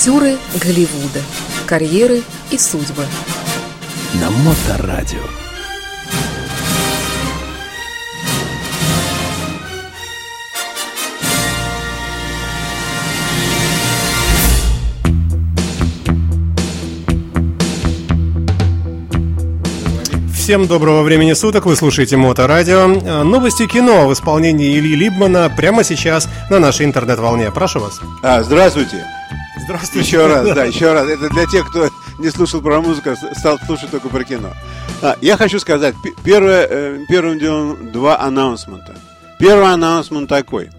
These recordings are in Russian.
Актеры Голливуда. Карьеры и судьбы. На Моторадио. Всем доброго времени суток, вы слушаете Моторадио. Новости кино в исполнении Ильи Либмана прямо сейчас на нашей интернет-волне. Прошу вас. А, здравствуйте. Здравствуйте. Еще раз, да, еще раз. Это для тех, кто не слушал про музыку, стал слушать только про кино. А, я хочу сказать, первое, э, первым делом два анонсмента. Первый анонсмент такой.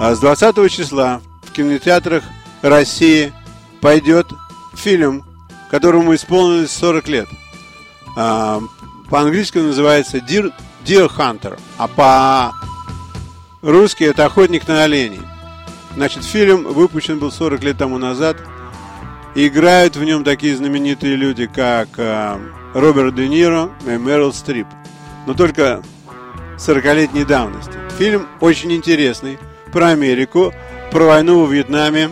А, с 20 числа в кинотеатрах России пойдет фильм, которому исполнилось 40 лет. А, по-английски он называется Deer, Deer Hunter, а по-русски это «Охотник на оленей». Значит, фильм выпущен был 40 лет тому назад. Играют в нем такие знаменитые люди, как э, Роберт Де Ниро и Мэрил Стрип. Но только 40-летней давности. Фильм очень интересный. Про Америку, про войну во Вьетнаме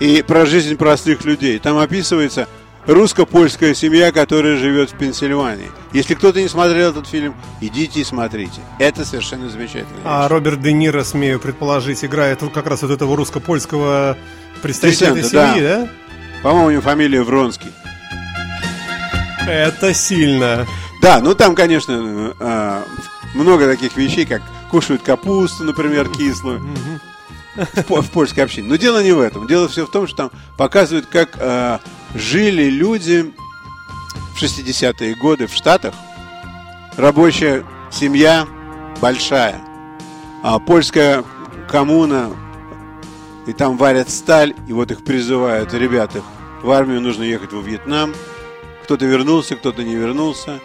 и про жизнь простых людей. Там описывается русско-польская семья, которая живет в Пенсильвании. Если кто-то не смотрел этот фильм, идите и смотрите. Это совершенно замечательно. А Роберт Де Ниро, смею предположить, играет как раз вот этого русско-польского представителя этой семьи, да? да? По-моему, у него фамилия Вронский. Это сильно. Да, ну там, конечно, а, много таких вещей, как кушают капусту, например, кислую. В, польской общине. Но дело не в этом. Дело все в том, что там показывают, как а, жили люди в 60-е годы в Штатах. Рабочая семья большая. А польская коммуна, и там варят сталь, и вот их призывают, ребята, в армию нужно ехать во Вьетнам. Кто-то вернулся, кто-то не вернулся.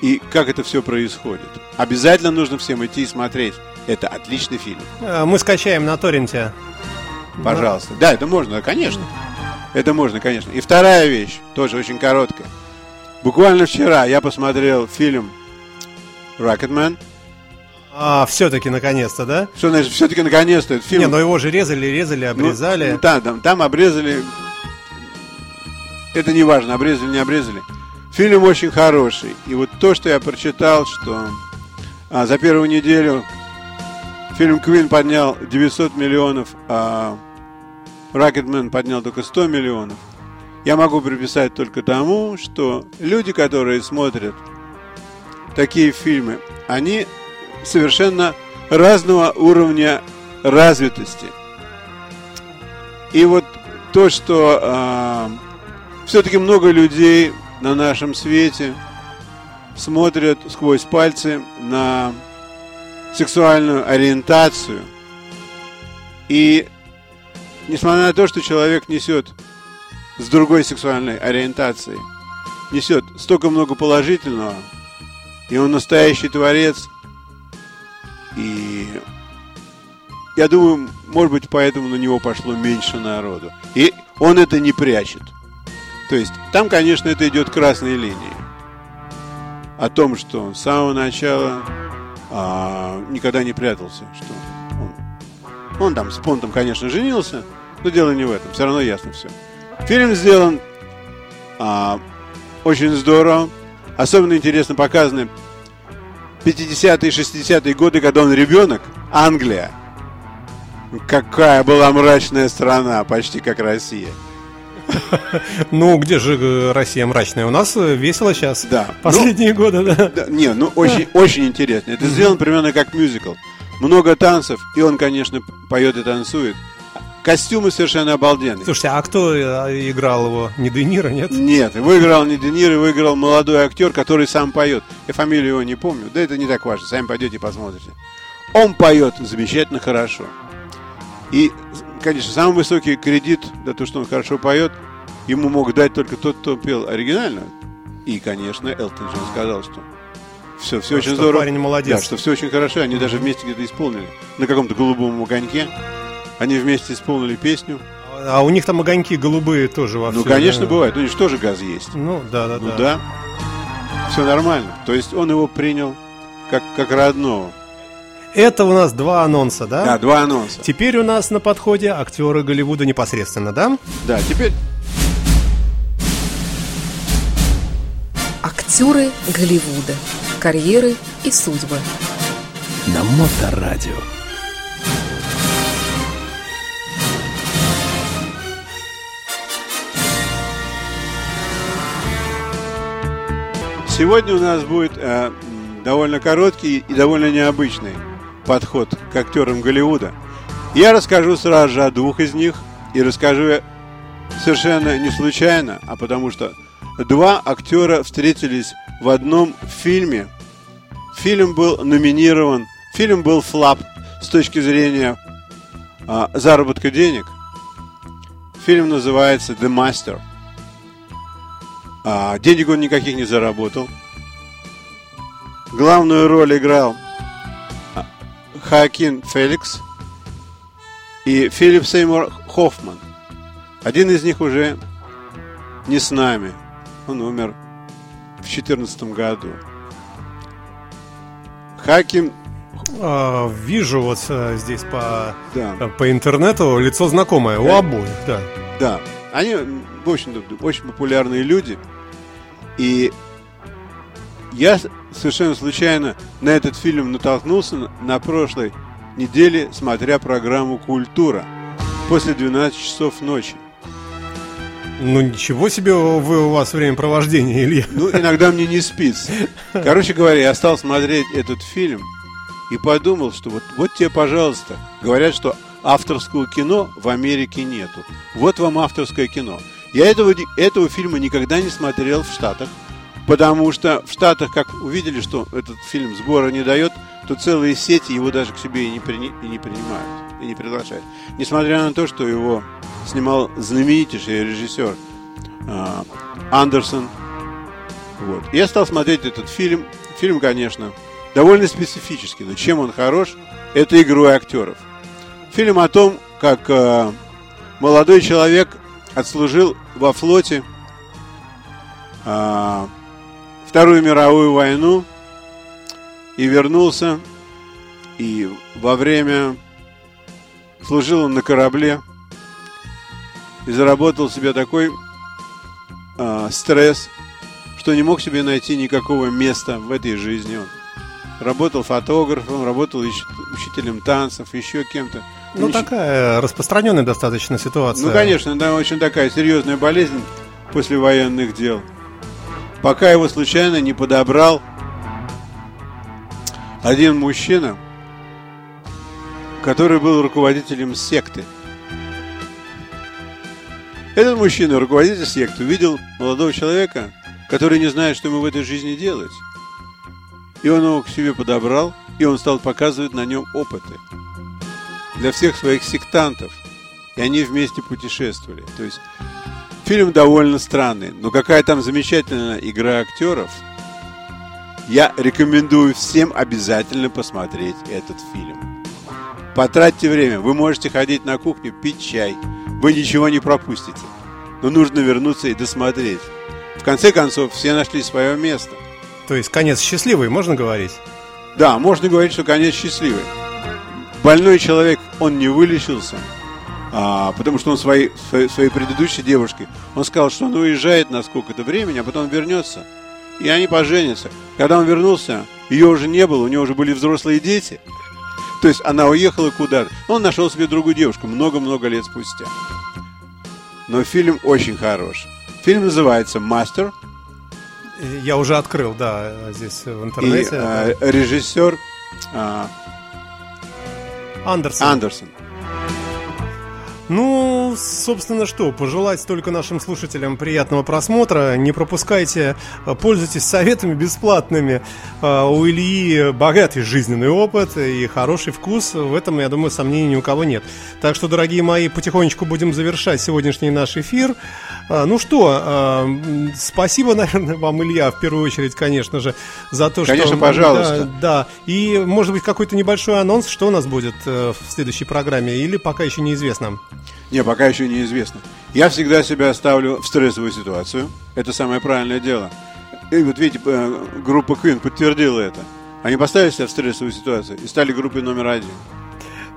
И как это все происходит. Обязательно нужно всем идти и смотреть. Это отличный фильм. А, мы скачаем на торренте. Пожалуйста. Да, это можно, конечно. Это можно, конечно. И вторая вещь, тоже очень короткая. Буквально вчера я посмотрел фильм Rocketman. А, все-таки наконец-то, да? Что значит, все-таки наконец-то этот фильм? Не, но его же резали, резали, ну, обрезали. Ну, там, там, там обрезали. Это не важно, обрезали, не обрезали. Фильм очень хороший. И вот то, что я прочитал, что а, за первую неделю фильм Квин поднял 900 миллионов а, Ракетмен поднял только 100 миллионов, я могу приписать только тому, что люди, которые смотрят такие фильмы, они совершенно разного уровня развитости. И вот то, что э, все-таки много людей на нашем свете смотрят сквозь пальцы на сексуальную ориентацию и несмотря на то, что человек несет с другой сексуальной ориентацией, несет столько много положительного, и он настоящий творец, и я думаю, может быть, поэтому на него пошло меньше народу. И он это не прячет. То есть, там, конечно, это идет красной линией. О том, что он с самого начала а, никогда не прятался, что он там с Понтом, конечно, женился, но дело не в этом. Все равно ясно все. Фильм сделан а, очень здорово. Особенно интересно показаны 50-е и 60-е годы, когда он ребенок. Англия. Какая была мрачная страна, почти как Россия. Ну, где же э, Россия мрачная? У нас э, весело сейчас. Да. Последние ну, годы, да. да. Не, ну очень, очень интересно. Это сделано примерно как мюзикл много танцев, и он, конечно, поет и танцует. Костюмы совершенно обалденные. Слушайте, а кто э, играл его? Не Де Ниро, нет? Нет, его играл не Де Ниро, его играл молодой актер, который сам поет. Я фамилию его не помню, да это не так важно, сами пойдете и посмотрите. Он поет замечательно хорошо. И, конечно, самый высокий кредит за то, что он хорошо поет, ему мог дать только тот, кто пел оригинально. И, конечно, Элтон Джон сказал, что все, все очень что здорово. Парень молодец. Да, что все очень хорошо. Они даже вместе где-то исполнили. На каком-то голубом огоньке. Они вместе исполнили песню. А у них там огоньки голубые тоже во Ну, конечно, да. бывает. У них тоже газ есть. Ну, да, да, ну, да. да. Все нормально. То есть он его принял как, как родного. Это у нас два анонса, да? Да, два анонса. Теперь у нас на подходе актеры Голливуда непосредственно, да? Да, теперь Актеры Голливуда. Карьеры и судьбы. На Моторадио. Сегодня у нас будет э, довольно короткий и довольно необычный подход к актерам Голливуда. Я расскажу сразу же о двух из них и расскажу совершенно не случайно, а потому что два актера встретились в одном фильме. Фильм был номинирован, фильм был флап с точки зрения а, заработка денег. Фильм называется The Master. А, денег он никаких не заработал. Главную роль играл а, Хакин Феликс и Филипп Сеймур Хоффман. Один из них уже не с нами. Он умер в 2014 году. Хаким А, вижу вот э, здесь по, Да. э, по интернету лицо знакомое у Да. обоих, да. Да, они, общем-то, очень популярные люди. И я совершенно случайно на этот фильм натолкнулся на- на прошлой неделе, смотря программу «Культура» после 12 часов ночи. Ну ничего себе вы, у вас времяпровождение, Илья. Ну, иногда мне не спится. Короче говоря, я стал смотреть этот фильм и подумал, что вот, вот тебе, пожалуйста, говорят, что авторского кино в Америке нету. Вот вам авторское кино. Я этого, этого фильма никогда не смотрел в Штатах, потому что в Штатах, как увидели, что этот фильм сбора не дает, то целые сети его даже к себе и не, прини- и не принимают, и не приглашают. Несмотря на то, что его снимал знаменитейший режиссер а, Андерсон, вот. Я стал смотреть этот фильм. Фильм, конечно, довольно специфический, но чем он хорош, это игрой актеров. Фильм о том, как э, молодой человек отслужил во флоте э, Вторую мировую войну и вернулся, и во время служил он на корабле и заработал себе такой э, стресс, что не мог себе найти никакого места в этой жизни. Он работал фотографом, работал учителем танцев, еще кем-то. Ну Ничего- такая распространенная достаточно ситуация. ну, конечно, да, очень такая серьезная болезнь после военных дел. Пока его случайно не подобрал один мужчина, который был руководителем секты. Этот мужчина, руководитель секты, увидел молодого человека, который не знает, что ему в этой жизни делать. И он его к себе подобрал, и он стал показывать на нем опыты для всех своих сектантов. И они вместе путешествовали. То есть фильм довольно странный, но какая там замечательная игра актеров. Я рекомендую всем обязательно посмотреть этот фильм. Потратьте время. Вы можете ходить на кухню, пить чай. Вы ничего не пропустите. Но нужно вернуться и досмотреть. В конце концов, все нашли свое место. То есть конец счастливый, можно говорить? Да, можно говорить, что конец счастливый. Больной человек, он не вылечился, а, потому что он своей, своей, своей предыдущей девушке, он сказал, что он уезжает на сколько-то времени, а потом вернется. И они поженятся. Когда он вернулся, ее уже не было, у него уже были взрослые дети. То есть она уехала куда-то. Он нашел себе другую девушку много-много лет спустя. Но фильм очень хорош. Фильм называется «Мастер», Э, Я уже открыл, да, здесь в и интернете. э, режиссер а, Андерсон. Андерсон. Ну, собственно, что, пожелать только нашим слушателям приятного просмотра. Не пропускайте, э, пользуйтесь советами бесплатными. Э, У Ильи богатый жизненный опыт и хороший вкус. В этом, я думаю, сомнений ни у кого нет. Так что, дорогие мои, потихонечку будем завершать сегодняшний наш эфир. Э, Ну что, м, спасибо, наверное, вам, Илья, в первую очередь, конечно же, за то, что... Конечно, пожалуйста. Да, да. И, может быть, какой-то небольшой анонс, что у нас будет э, в следующей программе, или пока еще неизвестно. Не, пока еще неизвестно. Я всегда себя ставлю в стрессовую ситуацию. Это самое правильное дело. И вот видите, э, группа Queen подтвердила это. Они поставили себя в стрессовую ситуацию и стали группой номер один.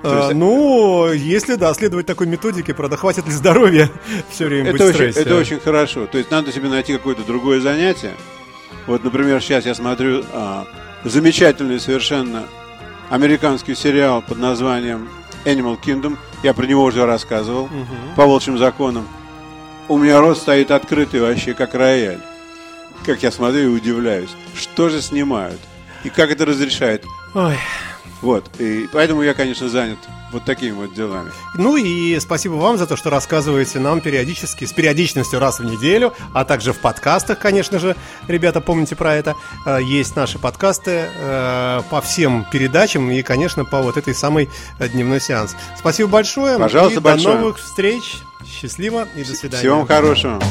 А, есть- ну, если да, следовать такой методике, правда, хватит ли здоровья все время быть Это в очень, стрессе? это очень хорошо. То есть надо себе найти какое-то другое занятие. Вот, например, сейчас я смотрю а, замечательный совершенно американский сериал под названием Animal Kingdom. Я про него уже рассказывал. По волчьим законам. У меня рот стоит открытый вообще, как рояль. Как я смотрю и удивляюсь. Что же снимают? И как это разрешает? Ой. Вот. И поэтому я, конечно, занят вот такими вот делами. Ну и спасибо вам за то, что рассказываете нам периодически, с периодичностью раз в неделю, а также в подкастах, конечно же, ребята, помните про это. Э, Есть наши подкасты э, по всем передачам и, конечно, по вот этой самой э, дневной сеанс. Спасибо большое. Пожалуйста, и большое. До новых встреч. Счастливо и до свидания. Всего вам хорошего.